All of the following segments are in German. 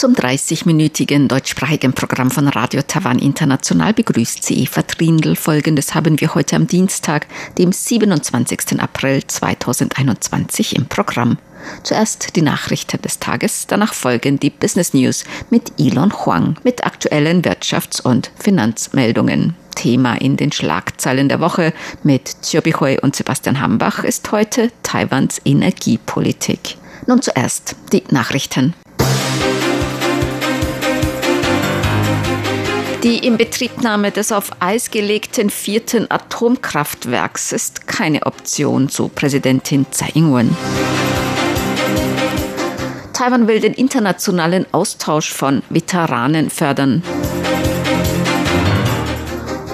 Zum 30-minütigen deutschsprachigen Programm von Radio Taiwan International begrüßt sie Eva Trindl. Folgendes haben wir heute am Dienstag, dem 27. April 2021 im Programm. Zuerst die Nachrichten des Tages, danach folgen die Business News mit Elon Huang mit aktuellen Wirtschafts- und Finanzmeldungen. Thema in den Schlagzeilen der Woche mit Chiobi Hui und Sebastian Hambach ist heute Taiwans Energiepolitik. Nun zuerst die Nachrichten. Die Inbetriebnahme des auf Eis gelegten vierten Atomkraftwerks ist keine Option, so Präsidentin Tsai Ing-wen. Taiwan will den internationalen Austausch von Veteranen fördern.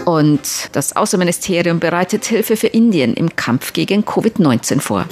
Und das Außenministerium bereitet Hilfe für Indien im Kampf gegen Covid-19 vor.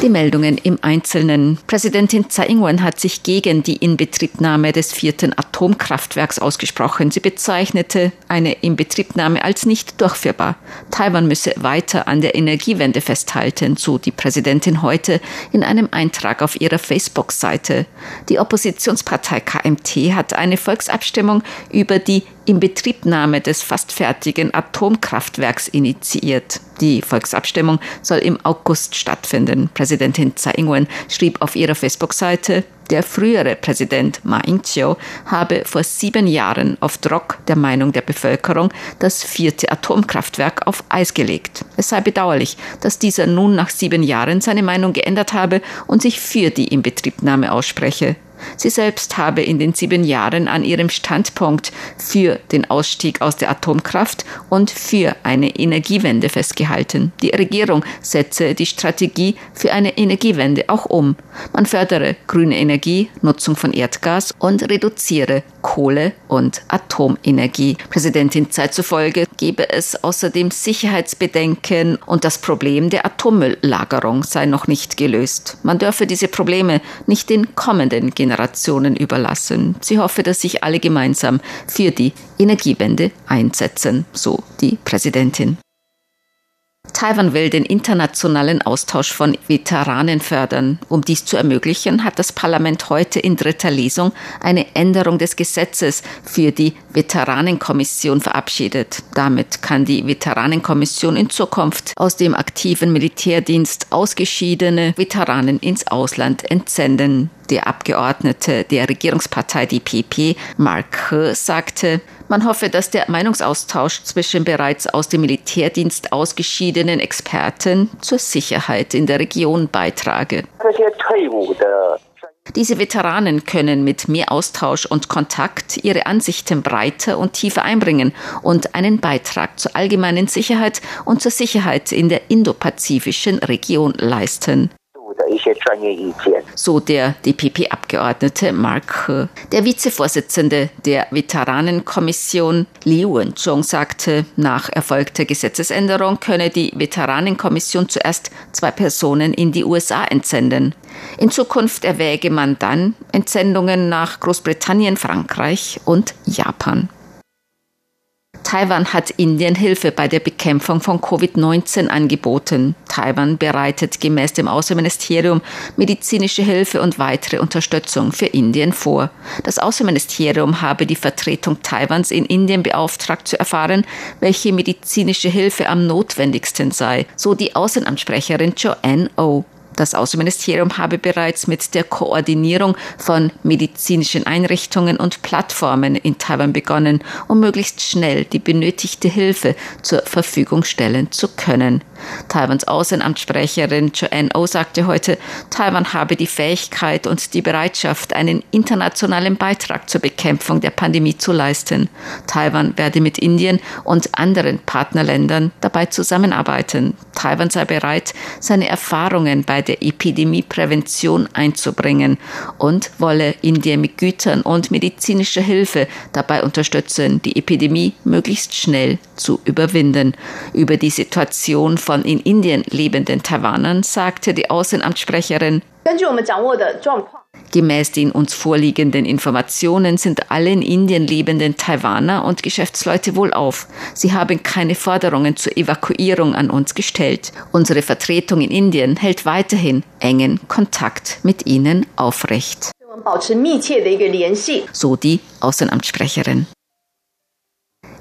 Die Meldungen im Einzelnen. Präsidentin Tsai Ing-wen hat sich gegen die Inbetriebnahme des vierten Atomkraftwerks ausgesprochen. Sie bezeichnete eine Inbetriebnahme als nicht durchführbar. Taiwan müsse weiter an der Energiewende festhalten, so die Präsidentin heute in einem Eintrag auf ihrer Facebook-Seite. Die Oppositionspartei KMT hat eine Volksabstimmung über die Inbetriebnahme des fast fertigen Atomkraftwerks initiiert. Die Volksabstimmung soll im August stattfinden. Präsidentin Tsai Ing-wen schrieb auf ihrer Facebook-Seite, der frühere Präsident Ma Ying-jeou habe vor sieben Jahren auf Druck der Meinung der Bevölkerung das vierte Atomkraftwerk auf Eis gelegt. Es sei bedauerlich, dass dieser nun nach sieben Jahren seine Meinung geändert habe und sich für die Inbetriebnahme ausspreche. Sie selbst habe in den sieben Jahren an ihrem Standpunkt für den Ausstieg aus der Atomkraft und für eine Energiewende festgehalten. Die Regierung setze die Strategie für eine Energiewende auch um. Man fördere grüne Energie, Nutzung von Erdgas und reduziere Kohle- und Atomenergie. Präsidentin Zeit zufolge gebe es außerdem Sicherheitsbedenken und das Problem der Atommülllagerung sei noch nicht gelöst. Man dürfe diese Probleme nicht den kommenden Generationen überlassen. Sie hoffe, dass sich alle gemeinsam für die Energiewende einsetzen, so die Präsidentin. Taiwan will den internationalen Austausch von Veteranen fördern. Um dies zu ermöglichen, hat das Parlament heute in dritter Lesung eine Änderung des Gesetzes für die Veteranenkommission verabschiedet. Damit kann die Veteranenkommission in Zukunft aus dem aktiven Militärdienst ausgeschiedene Veteranen ins Ausland entsenden. Der Abgeordnete der Regierungspartei DPP, Mark He, sagte, man hoffe, dass der Meinungsaustausch zwischen bereits aus dem Militärdienst ausgeschiedenen Experten zur Sicherheit in der Region beitrage. Diese Veteranen können mit mehr Austausch und Kontakt ihre Ansichten breiter und tiefer einbringen und einen Beitrag zur allgemeinen Sicherheit und zur Sicherheit in der indopazifischen Region leisten so der DPP-Abgeordnete Mark He. Der Vizevorsitzende der Veteranenkommission Li Wen-chong sagte, nach erfolgter Gesetzesänderung könne die Veteranenkommission zuerst zwei Personen in die USA entsenden. In Zukunft erwäge man dann Entsendungen nach Großbritannien, Frankreich und Japan. Taiwan hat Indien Hilfe bei der Bekämpfung von Covid-19 angeboten. Taiwan bereitet gemäß dem Außenministerium medizinische Hilfe und weitere Unterstützung für Indien vor. Das Außenministerium habe die Vertretung Taiwans in Indien beauftragt zu erfahren, welche medizinische Hilfe am notwendigsten sei, so die Außenamtssprecherin Joanne O. Das Außenministerium habe bereits mit der Koordinierung von medizinischen Einrichtungen und Plattformen in Taiwan begonnen, um möglichst schnell die benötigte Hilfe zur Verfügung stellen zu können. Taiwans Außenamtssprecherin Joanne O sagte heute, Taiwan habe die Fähigkeit und die Bereitschaft, einen internationalen Beitrag zur Bekämpfung der Pandemie zu leisten. Taiwan werde mit Indien und anderen Partnerländern dabei zusammenarbeiten. Taiwan sei bereit, seine Erfahrungen bei der Epidemieprävention einzubringen und wolle Indien mit Gütern und medizinischer Hilfe dabei unterstützen, die Epidemie möglichst schnell zu überwinden. Über die Situation von in Indien lebenden Taiwanern sagte die Außenamtssprecherin, Gemäß den uns vorliegenden Informationen sind alle in Indien lebenden Taiwaner und Geschäftsleute wohlauf. Sie haben keine Forderungen zur Evakuierung an uns gestellt. Unsere Vertretung in Indien hält weiterhin engen Kontakt mit ihnen aufrecht. So die Außenamtssprecherin.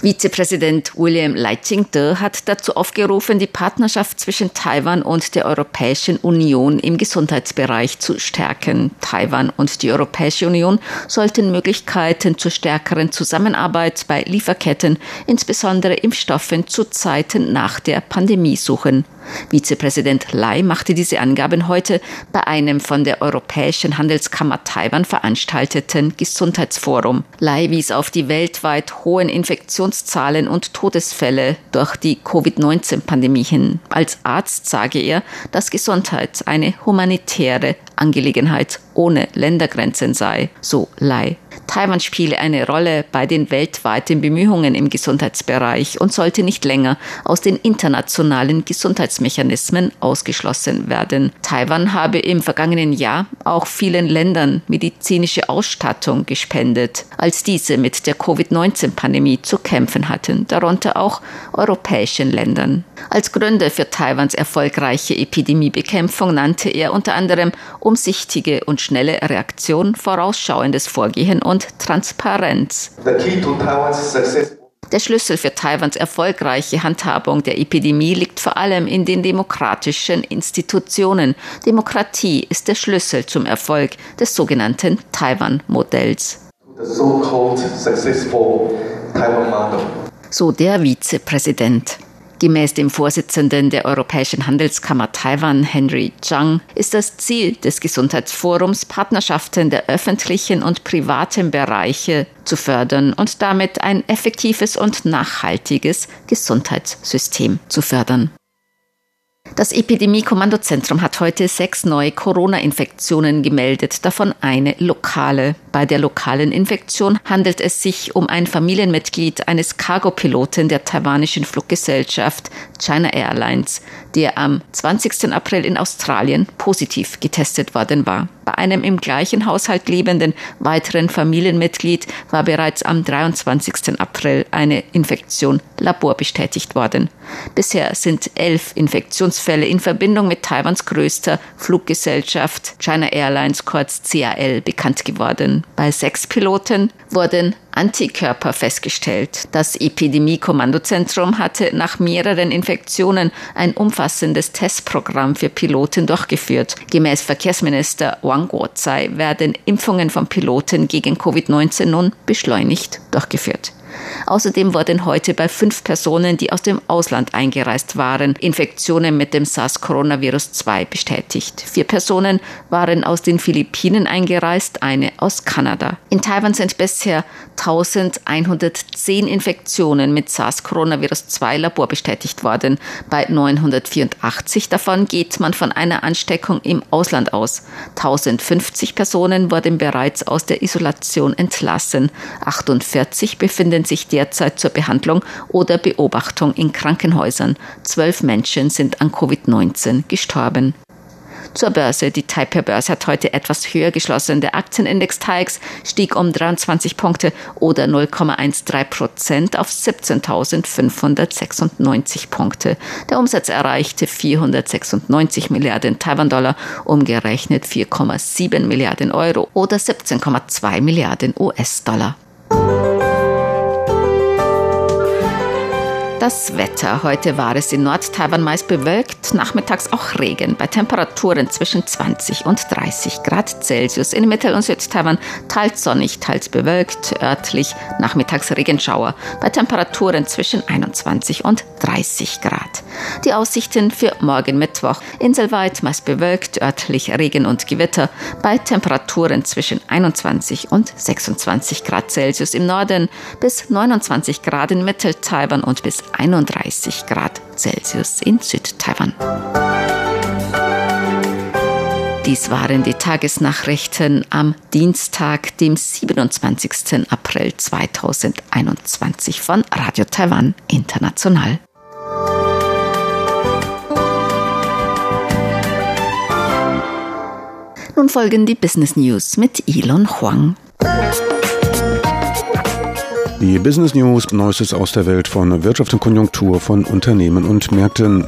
Vizepräsident William Leiching-te hat dazu aufgerufen, die Partnerschaft zwischen Taiwan und der Europäischen Union im Gesundheitsbereich zu stärken. Taiwan und die Europäische Union sollten Möglichkeiten zur stärkeren Zusammenarbeit bei Lieferketten, insbesondere Impfstoffen zu Zeiten nach der Pandemie suchen. Vizepräsident Lai machte diese Angaben heute bei einem von der Europäischen Handelskammer Taiwan veranstalteten Gesundheitsforum. Lai wies auf die weltweit hohen Infektionszahlen und Todesfälle durch die Covid-19-Pandemie hin. Als Arzt sage er, dass Gesundheit eine humanitäre Angelegenheit ohne Ländergrenzen sei, so Lai. Taiwan spiele eine Rolle bei den weltweiten Bemühungen im Gesundheitsbereich und sollte nicht länger aus den internationalen Gesundheitsmechanismen ausgeschlossen werden. Taiwan habe im vergangenen Jahr auch vielen Ländern medizinische Ausstattung gespendet, als diese mit der Covid-19-Pandemie zu kämpfen hatten, darunter auch europäischen Ländern. Als Gründe für Taiwans erfolgreiche Epidemiebekämpfung nannte er unter anderem umsichtige und schnelle Reaktion, vorausschauendes Vorgehen und Transparenz. Der Schlüssel für Taiwans erfolgreiche Handhabung der Epidemie liegt vor allem in den demokratischen Institutionen. Demokratie ist der Schlüssel zum Erfolg des sogenannten Taiwan-Modells. So der Vizepräsident. Gemäß dem Vorsitzenden der Europäischen Handelskammer Taiwan, Henry Zhang, ist das Ziel des Gesundheitsforums, Partnerschaften der öffentlichen und privaten Bereiche zu fördern und damit ein effektives und nachhaltiges Gesundheitssystem zu fördern. Das Epidemie-Kommandozentrum hat heute sechs neue Corona-Infektionen gemeldet, davon eine lokale. Bei der lokalen Infektion handelt es sich um ein Familienmitglied eines Cargo-Piloten der taiwanischen Fluggesellschaft China Airlines, der am 20. April in Australien positiv getestet worden war. Bei einem im gleichen Haushalt lebenden weiteren Familienmitglied war bereits am 23. April eine Infektion laborbestätigt worden. Bisher sind elf Infektionsfälle in Verbindung mit Taiwans größter Fluggesellschaft China Airlines kurz CAL bekannt geworden. Bei sechs Piloten wurden Antikörper festgestellt. Das Epidemie-Kommandozentrum hatte nach mehreren Infektionen ein umfassendes Testprogramm für Piloten durchgeführt. Gemäß Verkehrsminister Wang Guozai werden Impfungen von Piloten gegen Covid-19 nun beschleunigt durchgeführt. Außerdem wurden heute bei fünf Personen, die aus dem Ausland eingereist waren, Infektionen mit dem SARS-Coronavirus-2 bestätigt. Vier Personen waren aus den Philippinen eingereist, eine aus Kanada. In Taiwan sind bisher 1110 Infektionen mit SARS-Coronavirus-2 laborbestätigt worden. Bei 984 davon geht man von einer Ansteckung im Ausland aus. 1050 Personen wurden bereits aus der Isolation entlassen. 48 befinden sich derzeit zur Behandlung oder Beobachtung in Krankenhäusern. Zwölf Menschen sind an Covid-19 gestorben. Zur Börse. Die Taipei-Börse hat heute etwas höher geschlossen. Der Aktienindex TAIX stieg um 23 Punkte oder 0,13 Prozent auf 17.596 Punkte. Der Umsatz erreichte 496 Milliarden Taiwan-Dollar, umgerechnet 4,7 Milliarden Euro oder 17,2 Milliarden US-Dollar. Das Wetter. Heute war es in Nord-Taiwan meist bewölkt, nachmittags auch Regen bei Temperaturen zwischen 20 und 30 Grad Celsius. In Mittel- und Süd-Taiwan teils sonnig, teils bewölkt, örtlich nachmittags Regenschauer bei Temperaturen zwischen 21 und 30 Grad. Die Aussichten für morgen Mittwoch. Inselweit meist bewölkt, örtlich Regen und Gewitter bei Temperaturen zwischen 21 und 26 Grad Celsius im Norden bis 29 Grad in Mittel-Taiwan und bis 31 Grad Celsius in Südtaiwan. Dies waren die Tagesnachrichten am Dienstag, dem 27. April 2021 von Radio Taiwan International. Nun folgen die Business News mit Elon Huang. Die Business News, Neuestes aus der Welt von Wirtschaft und Konjunktur von Unternehmen und Märkten.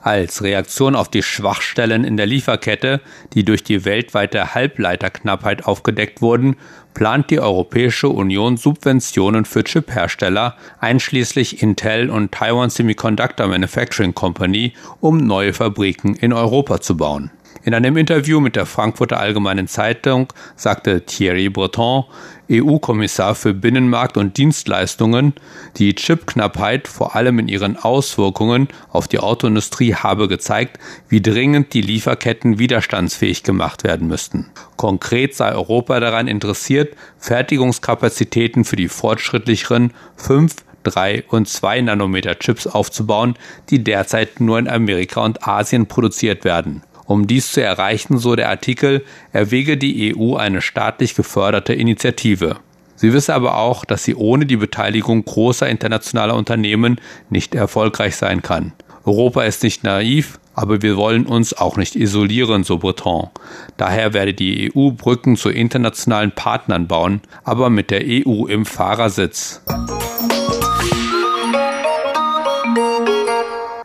Als Reaktion auf die Schwachstellen in der Lieferkette, die durch die weltweite Halbleiterknappheit aufgedeckt wurden, plant die Europäische Union Subventionen für Chiphersteller, einschließlich Intel und Taiwan Semiconductor Manufacturing Company, um neue Fabriken in Europa zu bauen. In einem Interview mit der Frankfurter Allgemeinen Zeitung sagte Thierry Breton, EU-Kommissar für Binnenmarkt und Dienstleistungen, die Chipknappheit vor allem in ihren Auswirkungen auf die Autoindustrie habe gezeigt, wie dringend die Lieferketten widerstandsfähig gemacht werden müssten. Konkret sei Europa daran interessiert, Fertigungskapazitäten für die fortschrittlicheren 5 3 und 2 Nanometer Chips aufzubauen, die derzeit nur in Amerika und Asien produziert werden. Um dies zu erreichen, so der Artikel, erwäge die EU eine staatlich geförderte Initiative. Sie wisse aber auch, dass sie ohne die Beteiligung großer internationaler Unternehmen nicht erfolgreich sein kann. Europa ist nicht naiv, aber wir wollen uns auch nicht isolieren, so Breton. Daher werde die EU Brücken zu internationalen Partnern bauen, aber mit der EU im Fahrersitz.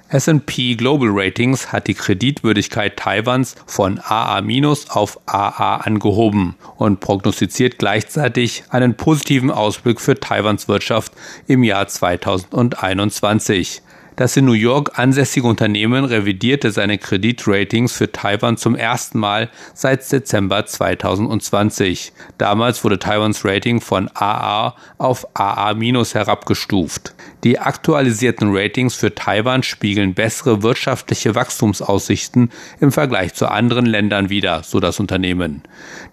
S&P Global Ratings hat die Kreditwürdigkeit Taiwans von AA- auf AA angehoben und prognostiziert gleichzeitig einen positiven Ausblick für Taiwans Wirtschaft im Jahr 2021. Das in New York ansässige Unternehmen revidierte seine Kreditratings für Taiwan zum ersten Mal seit Dezember 2020. Damals wurde Taiwans Rating von AA auf AA- herabgestuft. Die aktualisierten Ratings für Taiwan spiegeln bessere wirtschaftliche Wachstumsaussichten im Vergleich zu anderen Ländern wider, so das Unternehmen.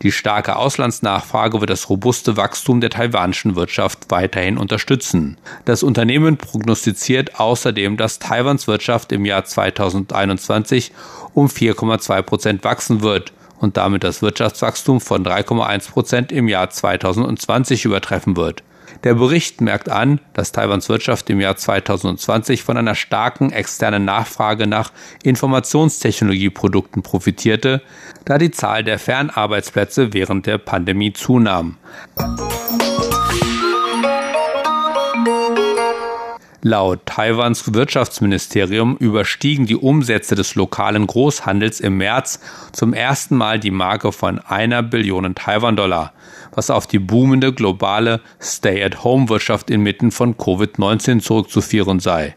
Die starke Auslandsnachfrage wird das robuste Wachstum der taiwanischen Wirtschaft weiterhin unterstützen. Das Unternehmen prognostiziert außerdem, dass Taiwans Wirtschaft im Jahr 2021 um 4,2 Prozent wachsen wird und damit das Wirtschaftswachstum von 3,1 Prozent im Jahr 2020 übertreffen wird. Der Bericht merkt an, dass Taiwans Wirtschaft im Jahr 2020 von einer starken externen Nachfrage nach Informationstechnologieprodukten profitierte, da die Zahl der Fernarbeitsplätze während der Pandemie zunahm. Laut Taiwans Wirtschaftsministerium überstiegen die Umsätze des lokalen Großhandels im März zum ersten Mal die Marke von einer Billion Taiwan-Dollar, was auf die boomende globale Stay-at-Home-Wirtschaft inmitten von Covid-19 zurückzuführen sei.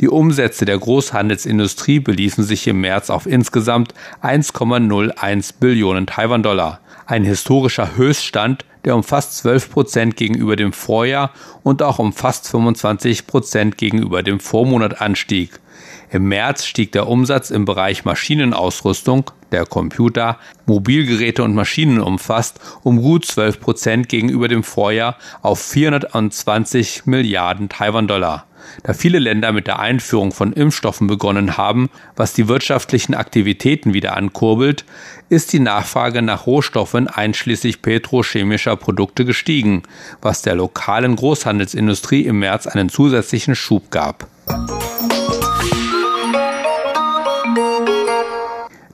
Die Umsätze der Großhandelsindustrie beliefen sich im März auf insgesamt 1,01 Billionen Taiwan-Dollar, ein historischer Höchststand, der um fast 12 Prozent gegenüber dem Vorjahr und auch um fast 25 Prozent gegenüber dem Vormonat anstieg. Im März stieg der Umsatz im Bereich Maschinenausrüstung, der Computer, Mobilgeräte und Maschinen umfasst, um gut 12 Prozent gegenüber dem Vorjahr auf 420 Milliarden Taiwan-Dollar da viele Länder mit der Einführung von Impfstoffen begonnen haben, was die wirtschaftlichen Aktivitäten wieder ankurbelt, ist die Nachfrage nach Rohstoffen einschließlich petrochemischer Produkte gestiegen, was der lokalen Großhandelsindustrie im März einen zusätzlichen Schub gab.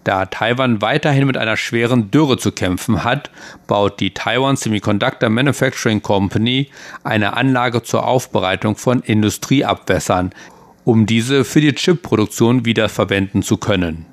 Da Taiwan weiterhin mit einer schweren Dürre zu kämpfen hat, baut die Taiwan Semiconductor Manufacturing Company eine Anlage zur Aufbereitung von Industrieabwässern, um diese für die Chipproduktion wiederverwenden zu können.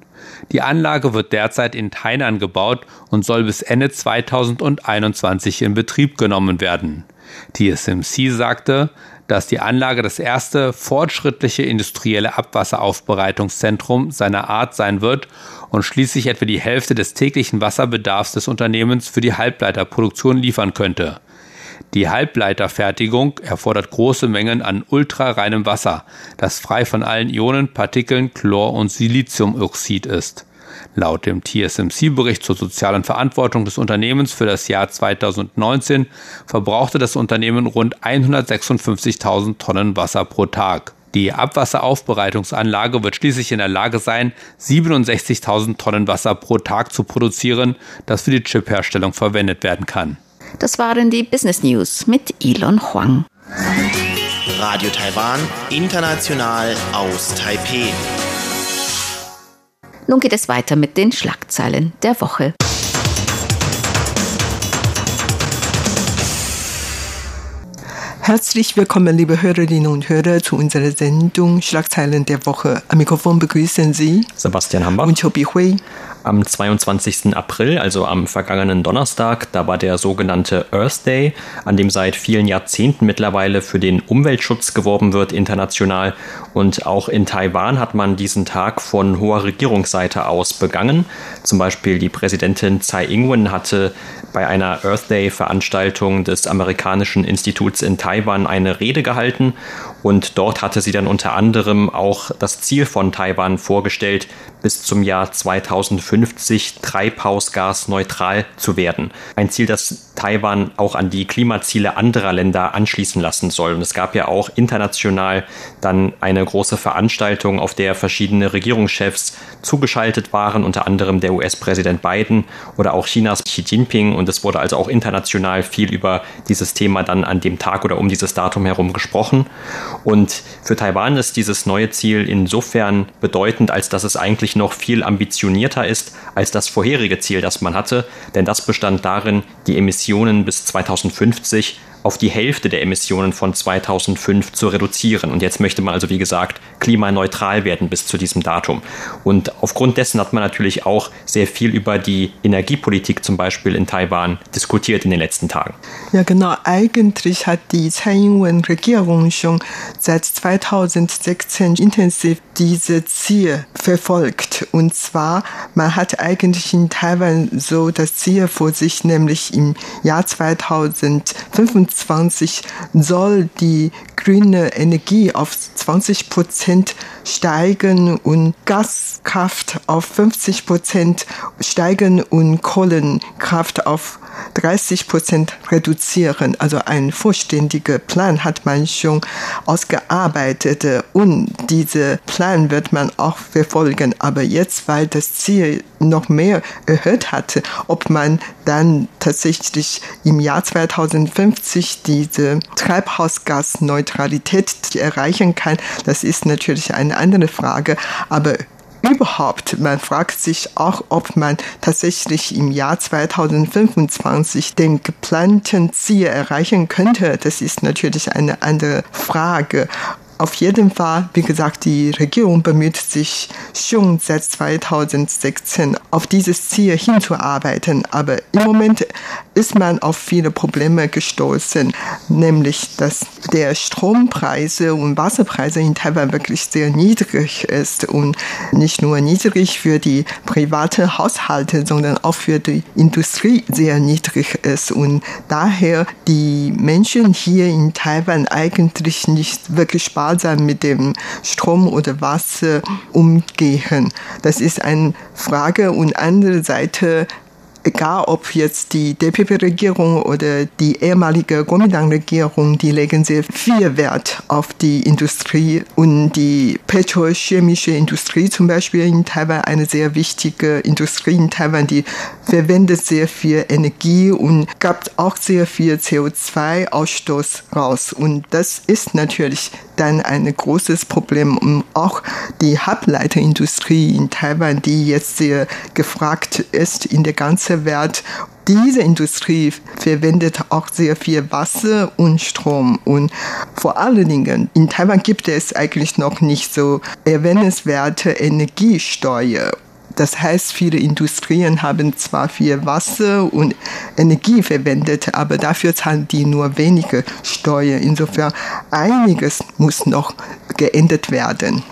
Die Anlage wird derzeit in Tainan gebaut und soll bis Ende 2021 in Betrieb genommen werden. TSMC sagte, dass die Anlage das erste fortschrittliche industrielle Abwasseraufbereitungszentrum seiner Art sein wird und schließlich etwa die Hälfte des täglichen Wasserbedarfs des Unternehmens für die Halbleiterproduktion liefern könnte. Die Halbleiterfertigung erfordert große Mengen an ultrareinem Wasser, das frei von allen Ionen, Partikeln, Chlor und Siliziumoxid ist. Laut dem TSMC-Bericht zur sozialen Verantwortung des Unternehmens für das Jahr 2019 verbrauchte das Unternehmen rund 156.000 Tonnen Wasser pro Tag. Die Abwasseraufbereitungsanlage wird schließlich in der Lage sein, 67.000 Tonnen Wasser pro Tag zu produzieren, das für die Chipherstellung verwendet werden kann. Das waren die Business News mit Elon Huang. Radio Taiwan, international aus Taipei. Nun geht es weiter mit den Schlagzeilen der Woche. Herzlich willkommen, liebe Hörerinnen und Hörer, zu unserer Sendung Schlagzeilen der Woche. Am Mikrofon begrüßen Sie Sebastian Hambach und Chobi Hui. Am 22. April, also am vergangenen Donnerstag, da war der sogenannte Earth Day, an dem seit vielen Jahrzehnten mittlerweile für den Umweltschutz geworben wird international. Und auch in Taiwan hat man diesen Tag von hoher Regierungsseite aus begangen. Zum Beispiel die Präsidentin Tsai Ing-wen hatte bei einer Earth Day Veranstaltung des amerikanischen Instituts in Taiwan eine Rede gehalten und dort hatte sie dann unter anderem auch das Ziel von Taiwan vorgestellt, bis zum Jahr 2050 treibhausgasneutral zu werden. Ein Ziel, das Taiwan auch an die Klimaziele anderer Länder anschließen lassen soll. Und es gab ja auch international dann eine große Veranstaltung, auf der verschiedene Regierungschefs zugeschaltet waren, unter anderem der US-Präsident Biden oder auch Chinas Xi Jinping. Und es wurde also auch international viel über dieses Thema dann an dem Tag oder um dieses Datum herum gesprochen. Und für Taiwan ist dieses neue Ziel insofern bedeutend, als dass es eigentlich noch viel ambitionierter ist als das vorherige Ziel, das man hatte. Denn das bestand darin, die Emissionen bis 2050 auf die Hälfte der Emissionen von 2005 zu reduzieren. Und jetzt möchte man also, wie gesagt, klimaneutral werden bis zu diesem Datum. Und aufgrund dessen hat man natürlich auch sehr viel über die Energiepolitik zum Beispiel in Taiwan diskutiert in den letzten Tagen. Ja, genau. Eigentlich hat die Tsai Ing-wen-Regierung schon seit 2016 intensiv diese Ziel verfolgt. Und zwar, man hat eigentlich in Taiwan so das Ziel vor sich, nämlich im Jahr 2025 2020 soll die grüne Energie auf 20 Prozent steigen und Gaskraft auf 50 Prozent steigen und Kohlenkraft auf 30 Prozent reduzieren. Also ein vollständiger Plan hat man schon ausgearbeitet und dieser Plan wird man auch verfolgen. Aber jetzt, weil das Ziel noch mehr erhöht hatte, ob man dann tatsächlich im Jahr 2050 diese Treibhausgasneutralität erreichen kann, das ist natürlich eine andere Frage. Aber überhaupt, man fragt sich auch, ob man tatsächlich im Jahr 2025 den geplanten Ziel erreichen könnte. Das ist natürlich eine andere Frage. Auf jeden Fall, wie gesagt, die Regierung bemüht sich schon seit 2016 auf dieses Ziel hinzuarbeiten. Aber im Moment ist man auf viele Probleme gestoßen, nämlich dass der Strompreise und Wasserpreise in Taiwan wirklich sehr niedrig ist und nicht nur niedrig für die privaten Haushalte, sondern auch für die Industrie sehr niedrig ist und daher die Menschen hier in Taiwan eigentlich nicht wirklich sparsam mit dem Strom oder Wasser umgehen. Das ist eine Frage und andere Seite egal ob jetzt die DPP-Regierung oder die ehemalige Kuomintang-Regierung, die legen sehr viel Wert auf die Industrie und die petrochemische Industrie zum Beispiel in Taiwan, eine sehr wichtige Industrie in Taiwan, die verwendet sehr viel Energie und gab auch sehr viel CO2-Ausstoß raus. Und das ist natürlich dann ein großes Problem. Und auch die Halbleiterindustrie in Taiwan, die jetzt sehr gefragt ist in der ganzen Welt, diese Industrie verwendet auch sehr viel Wasser und Strom. Und vor allen Dingen in Taiwan gibt es eigentlich noch nicht so erwähnenswerte Energiesteuer. Das heißt, viele Industrien haben zwar viel Wasser und Energie verwendet, aber dafür zahlen die nur wenige Steuern. Insofern einiges muss noch geändert werden.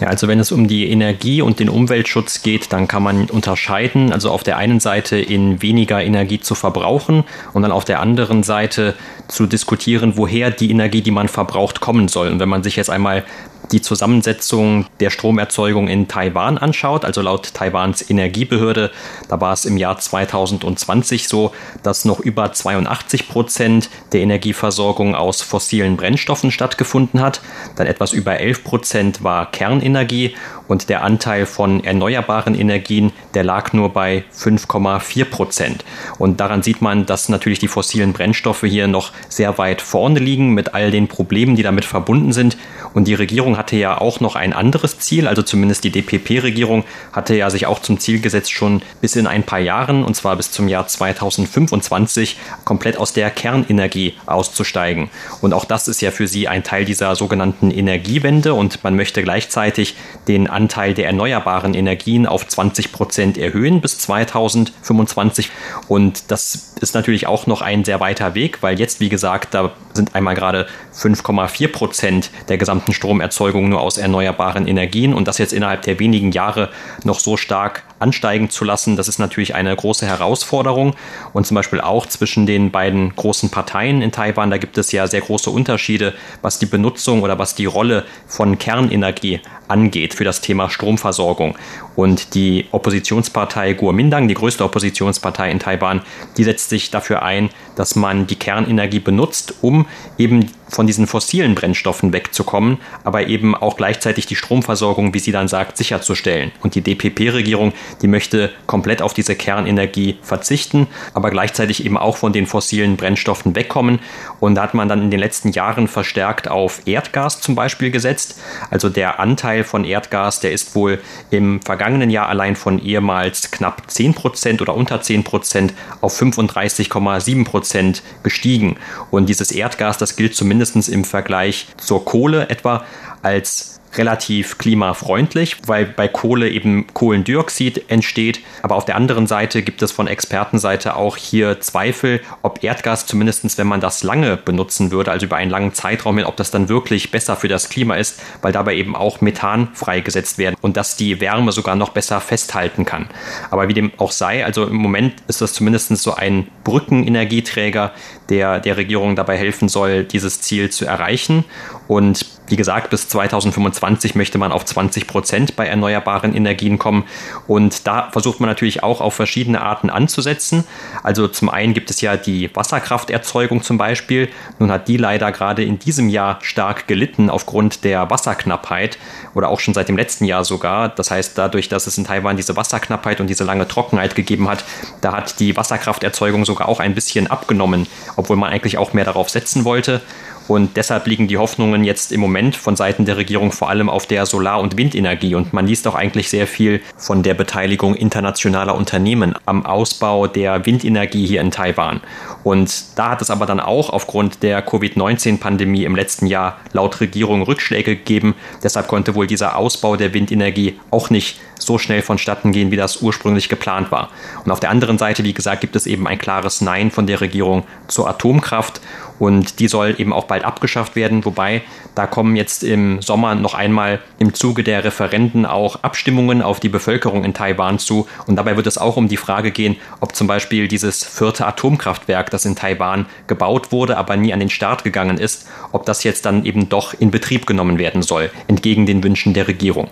Ja, also wenn es um die Energie und den Umweltschutz geht, dann kann man unterscheiden, also auf der einen Seite in weniger Energie zu verbrauchen und dann auf der anderen Seite zu diskutieren, woher die Energie, die man verbraucht, kommen soll. Und wenn man sich jetzt einmal die Zusammensetzung der Stromerzeugung in Taiwan anschaut, also laut Taiwans Energiebehörde, da war es im Jahr 2020 so, dass noch über 82 Prozent der Energieversorgung aus fossilen Brennstoffen stattgefunden hat. Dann etwas über 11 Prozent war Kernenergie und der Anteil von erneuerbaren Energien, der lag nur bei 5,4 Prozent. Und daran sieht man, dass natürlich die fossilen Brennstoffe hier noch sehr weit vorne liegen mit all den Problemen, die damit verbunden sind. Und die Regierung hatte ja auch noch ein anderes Ziel, also zumindest die DPP-Regierung hatte ja sich auch zum Ziel gesetzt, schon bis in ein paar Jahren, und zwar bis zum Jahr 2025, komplett aus der Kernenergie auszusteigen. Und auch das ist ja für sie ein Teil dieser sogenannten Energiewende und man möchte gleichzeitig den Anteil der erneuerbaren Energien auf 20 Prozent erhöhen bis 2025. Und das ist natürlich auch noch ein sehr weiter Weg, weil jetzt, wie gesagt, da sind einmal gerade 5,4 Prozent der gesamten Stromerzeugung nur aus erneuerbaren Energien und das jetzt innerhalb der wenigen Jahre noch so stark ansteigen zu lassen, das ist natürlich eine große Herausforderung und zum Beispiel auch zwischen den beiden großen Parteien in Taiwan, da gibt es ja sehr große Unterschiede, was die Benutzung oder was die Rolle von Kernenergie angeht für das Thema Stromversorgung. Und die Oppositionspartei Kuomintang, die größte Oppositionspartei in Taiwan, die setzt sich dafür ein, dass man die Kernenergie benutzt, um eben von diesen fossilen Brennstoffen wegzukommen, aber eben auch gleichzeitig die Stromversorgung, wie sie dann sagt, sicherzustellen. Und die DPP-Regierung, die möchte komplett auf diese Kernenergie verzichten, aber gleichzeitig eben auch von den fossilen Brennstoffen wegkommen. Und da hat man dann in den letzten Jahren verstärkt auf Erdgas zum Beispiel gesetzt. Also der Anteil von Erdgas, der ist wohl im vergangenen Jahr allein von ehemals knapp 10 Prozent oder unter 10 Prozent auf 35,7 Prozent gestiegen. Und dieses Erdgas, das gilt zumindest im Vergleich zur Kohle etwa als relativ klimafreundlich, weil bei Kohle eben Kohlendioxid entsteht. Aber auf der anderen Seite gibt es von Expertenseite auch hier Zweifel, ob Erdgas zumindest, wenn man das lange benutzen würde, also über einen langen Zeitraum, ob das dann wirklich besser für das Klima ist, weil dabei eben auch Methan freigesetzt werden und dass die Wärme sogar noch besser festhalten kann. Aber wie dem auch sei, also im Moment ist das zumindest so ein Brückenenergieträger, der der Regierung dabei helfen soll, dieses Ziel zu erreichen. Und wie gesagt, bis 2025 möchte man auf 20 Prozent bei erneuerbaren Energien kommen. Und da versucht man natürlich auch auf verschiedene Arten anzusetzen. Also zum einen gibt es ja die Wasserkrafterzeugung zum Beispiel. Nun hat die leider gerade in diesem Jahr stark gelitten aufgrund der Wasserknappheit oder auch schon seit dem letzten Jahr sogar. Das heißt, dadurch, dass es in Taiwan diese Wasserknappheit und diese lange Trockenheit gegeben hat, da hat die Wasserkrafterzeugung sogar auch ein bisschen abgenommen, obwohl man eigentlich auch mehr darauf setzen wollte. Und deshalb liegen die Hoffnungen jetzt im Moment von Seiten der Regierung vor allem auf der Solar- und Windenergie. Und man liest auch eigentlich sehr viel von der Beteiligung internationaler Unternehmen am Ausbau der Windenergie hier in Taiwan. Und da hat es aber dann auch aufgrund der Covid-19-Pandemie im letzten Jahr laut Regierung Rückschläge gegeben. Deshalb konnte wohl dieser Ausbau der Windenergie auch nicht so schnell vonstatten gehen, wie das ursprünglich geplant war. Und auf der anderen Seite, wie gesagt, gibt es eben ein klares Nein von der Regierung zur Atomkraft. Und die soll eben auch bald abgeschafft werden. Wobei, da kommen jetzt im Sommer noch einmal im Zuge der Referenden auch Abstimmungen auf die Bevölkerung in Taiwan zu. Und dabei wird es auch um die Frage gehen, ob zum Beispiel dieses vierte Atomkraftwerk, das in Taiwan gebaut wurde, aber nie an den Start gegangen ist, ob das jetzt dann eben doch in Betrieb genommen werden soll, entgegen den Wünschen der Regierung.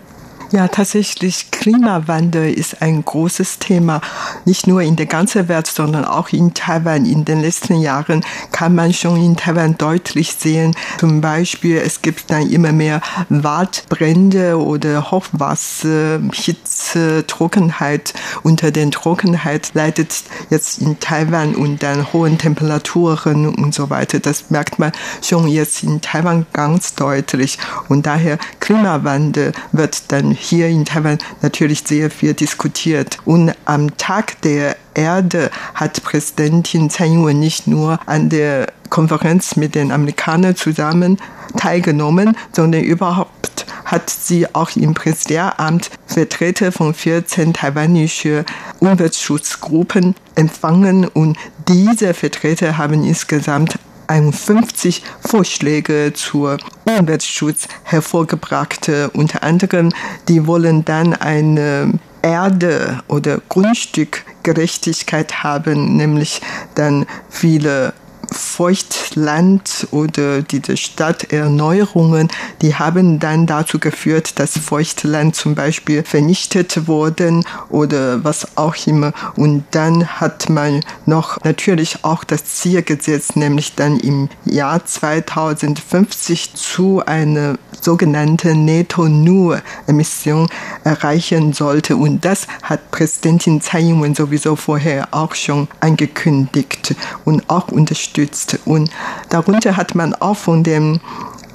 Ja, tatsächlich, Klimawandel ist ein großes Thema. Nicht nur in der ganzen Welt, sondern auch in Taiwan. In den letzten Jahren kann man schon in Taiwan deutlich sehen. Zum Beispiel, es gibt dann immer mehr Waldbrände oder Hochwasser, Hitze, Trockenheit. Unter den Trockenheit leidet jetzt in Taiwan und dann hohen Temperaturen und so weiter. Das merkt man schon jetzt in Taiwan ganz deutlich. Und daher Klimawandel wird dann hier in Taiwan natürlich sehr viel diskutiert. Und am Tag der Erde hat Präsidentin Tsai Ing-wen nicht nur an der Konferenz mit den Amerikanern zusammen teilgenommen, sondern überhaupt hat sie auch im Präsidialamt Vertreter von 14 taiwanische Umweltschutzgruppen empfangen und diese Vertreter haben insgesamt 51 Vorschläge zur Umweltschutz hervorgebracht. Unter anderem, die wollen dann eine Erde- oder Grundstückgerechtigkeit haben, nämlich dann viele Feuchtland oder diese Stadterneuerungen, die haben dann dazu geführt, dass Feuchtland zum Beispiel vernichtet wurden oder was auch immer. Und dann hat man noch natürlich auch das Ziel gesetzt, nämlich dann im Jahr 2050 zu einer sogenannten Netto-Null-Emission erreichen sollte. Und das hat Präsidentin Tsai Ing-wen sowieso vorher auch schon angekündigt und auch unterstützt. Und darunter hat man auch von dem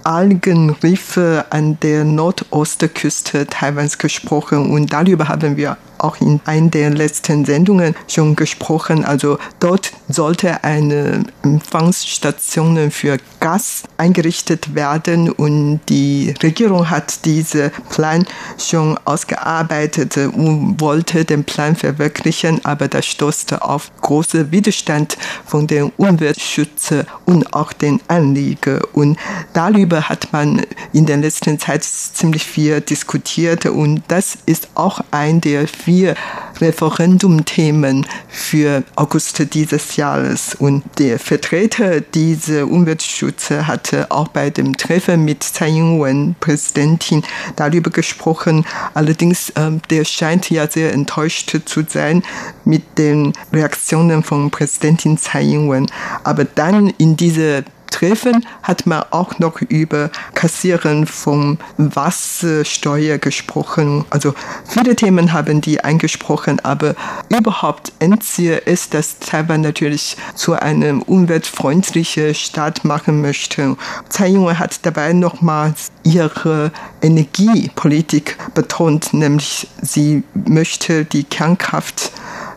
Algenriffe an der Nordostküste Taiwans gesprochen. Und darüber haben wir auch in einer der letzten Sendungen schon gesprochen. Also dort sollte eine Empfangsstation für Gas eingerichtet werden und die Regierung hat diesen Plan schon ausgearbeitet und wollte den Plan verwirklichen, aber das stoßte auf großen Widerstand von den Umweltschützern und auch den Anliegern. Und darüber hat man in der letzten Zeit ziemlich viel diskutiert und das ist auch ein der vier vier Referendumthemen für August dieses Jahres. Und der Vertreter dieser Umweltschutz hatte auch bei dem Treffen mit Tsai Ing-wen, Präsidentin, darüber gesprochen. Allerdings, äh, der scheint ja sehr enttäuscht zu sein mit den Reaktionen von Präsidentin Tsai Ing-wen. Aber dann in dieser Treffen hat man auch noch über Kassieren von Wassersteuer gesprochen. Also viele Themen haben die eingesprochen, aber überhaupt Endziel ist, dass Taiwan natürlich zu einem umweltfreundlichen Staat machen möchte. Tsai Ing-wen hat dabei nochmals ihre Energiepolitik betont, nämlich sie möchte die Kernkraft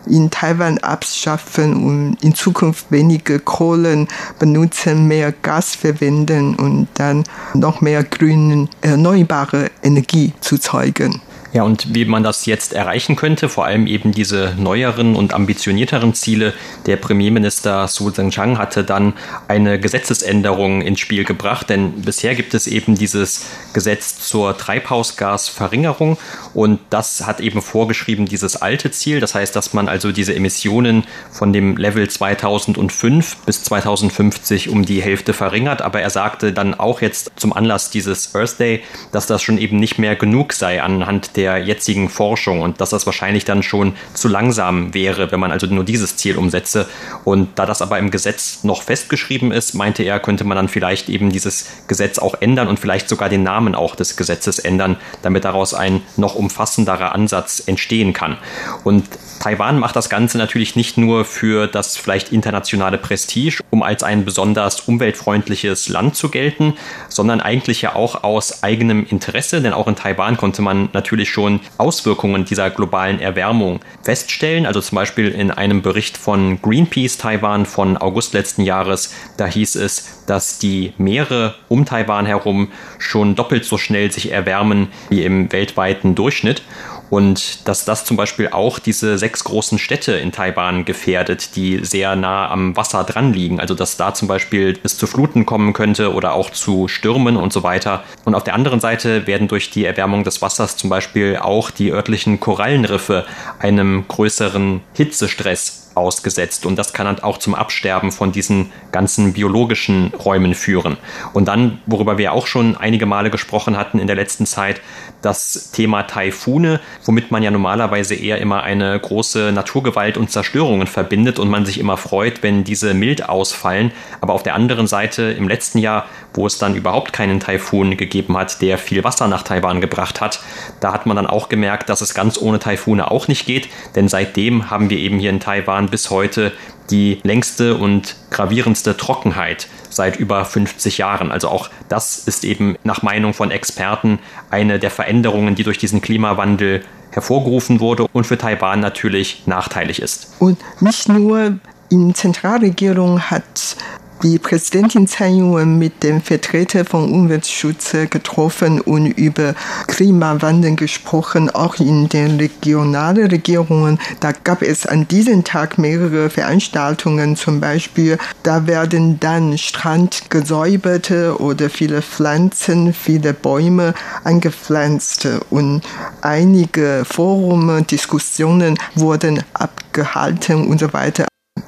in Taiwan abschaffen und in Zukunft weniger Kohlen benutzen, mehr Gas verwenden und dann noch mehr grüne erneuerbare Energie zu zeugen. Ja, und wie man das jetzt erreichen könnte, vor allem eben diese neueren und ambitionierteren Ziele. Der Premierminister Su Zhengchang hatte dann eine Gesetzesänderung ins Spiel gebracht, denn bisher gibt es eben dieses Gesetz zur Treibhausgasverringerung und das hat eben vorgeschrieben dieses alte Ziel. Das heißt, dass man also diese Emissionen von dem Level 2005 bis 2050 um die Hälfte verringert. Aber er sagte dann auch jetzt zum Anlass dieses Earth Day, dass das schon eben nicht mehr genug sei anhand der der jetzigen Forschung und dass das wahrscheinlich dann schon zu langsam wäre, wenn man also nur dieses Ziel umsetze. Und da das aber im Gesetz noch festgeschrieben ist, meinte er, könnte man dann vielleicht eben dieses Gesetz auch ändern und vielleicht sogar den Namen auch des Gesetzes ändern, damit daraus ein noch umfassenderer Ansatz entstehen kann. Und Taiwan macht das Ganze natürlich nicht nur für das vielleicht internationale Prestige, um als ein besonders umweltfreundliches Land zu gelten, sondern eigentlich ja auch aus eigenem Interesse, denn auch in Taiwan konnte man natürlich schon Auswirkungen dieser globalen Erwärmung feststellen. Also zum Beispiel in einem Bericht von Greenpeace Taiwan von August letzten Jahres, da hieß es, dass die Meere um Taiwan herum schon doppelt so schnell sich erwärmen wie im weltweiten Durchschnitt. Und dass das zum Beispiel auch diese sechs großen Städte in Taiwan gefährdet, die sehr nah am Wasser dran liegen. Also dass da zum Beispiel es zu Fluten kommen könnte oder auch zu Stürmen und so weiter. Und auf der anderen Seite werden durch die Erwärmung des Wassers zum Beispiel auch die örtlichen Korallenriffe einem größeren Hitzestress ausgesetzt und das kann dann auch zum Absterben von diesen ganzen biologischen Räumen führen. Und dann, worüber wir auch schon einige Male gesprochen hatten in der letzten Zeit, das Thema Taifune, womit man ja normalerweise eher immer eine große Naturgewalt und Zerstörungen verbindet und man sich immer freut, wenn diese mild ausfallen. Aber auf der anderen Seite im letzten Jahr, wo es dann überhaupt keinen Taifun gegeben hat, der viel Wasser nach Taiwan gebracht hat, da hat man dann auch gemerkt, dass es ganz ohne Taifune auch nicht geht, denn seitdem haben wir eben hier in Taiwan bis heute die längste und gravierendste Trockenheit seit über 50 Jahren. Also auch das ist eben nach Meinung von Experten eine der Veränderungen, die durch diesen Klimawandel hervorgerufen wurde und für Taiwan natürlich nachteilig ist. Und nicht nur in Zentralregierung hat die Präsidentin Tsai Ing-wen mit dem Vertreter von Umweltschutz getroffen und über Klimawandel gesprochen, auch in den regionalen Regierungen. Da gab es an diesem Tag mehrere Veranstaltungen, zum Beispiel, da werden dann Strand gesäubert oder viele Pflanzen, viele Bäume eingepflanzt und einige Forum, Diskussionen wurden abgehalten und so weiter.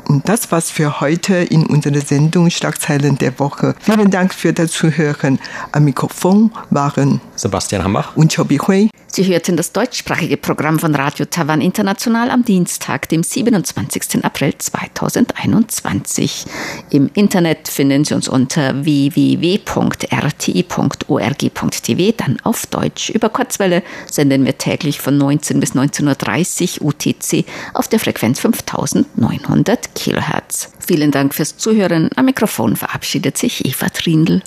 Und das war's für heute in unserer Sendung Schlagzeilen der Woche. Vielen Dank für das Zuhören. Am Mikrofon waren Sebastian Hambach und Chobi Hui. Sie hörten das deutschsprachige Programm von Radio Taiwan International am Dienstag, dem 27. April 2021. Im Internet finden Sie uns unter www.rti.org.tv, dann auf Deutsch. Über Kurzwelle senden wir täglich von 19 bis 19.30 Uhr UTC auf der Frequenz 5900 100 Kilohertz. Vielen Dank fürs Zuhören. Am Mikrofon verabschiedet sich Eva Trindl.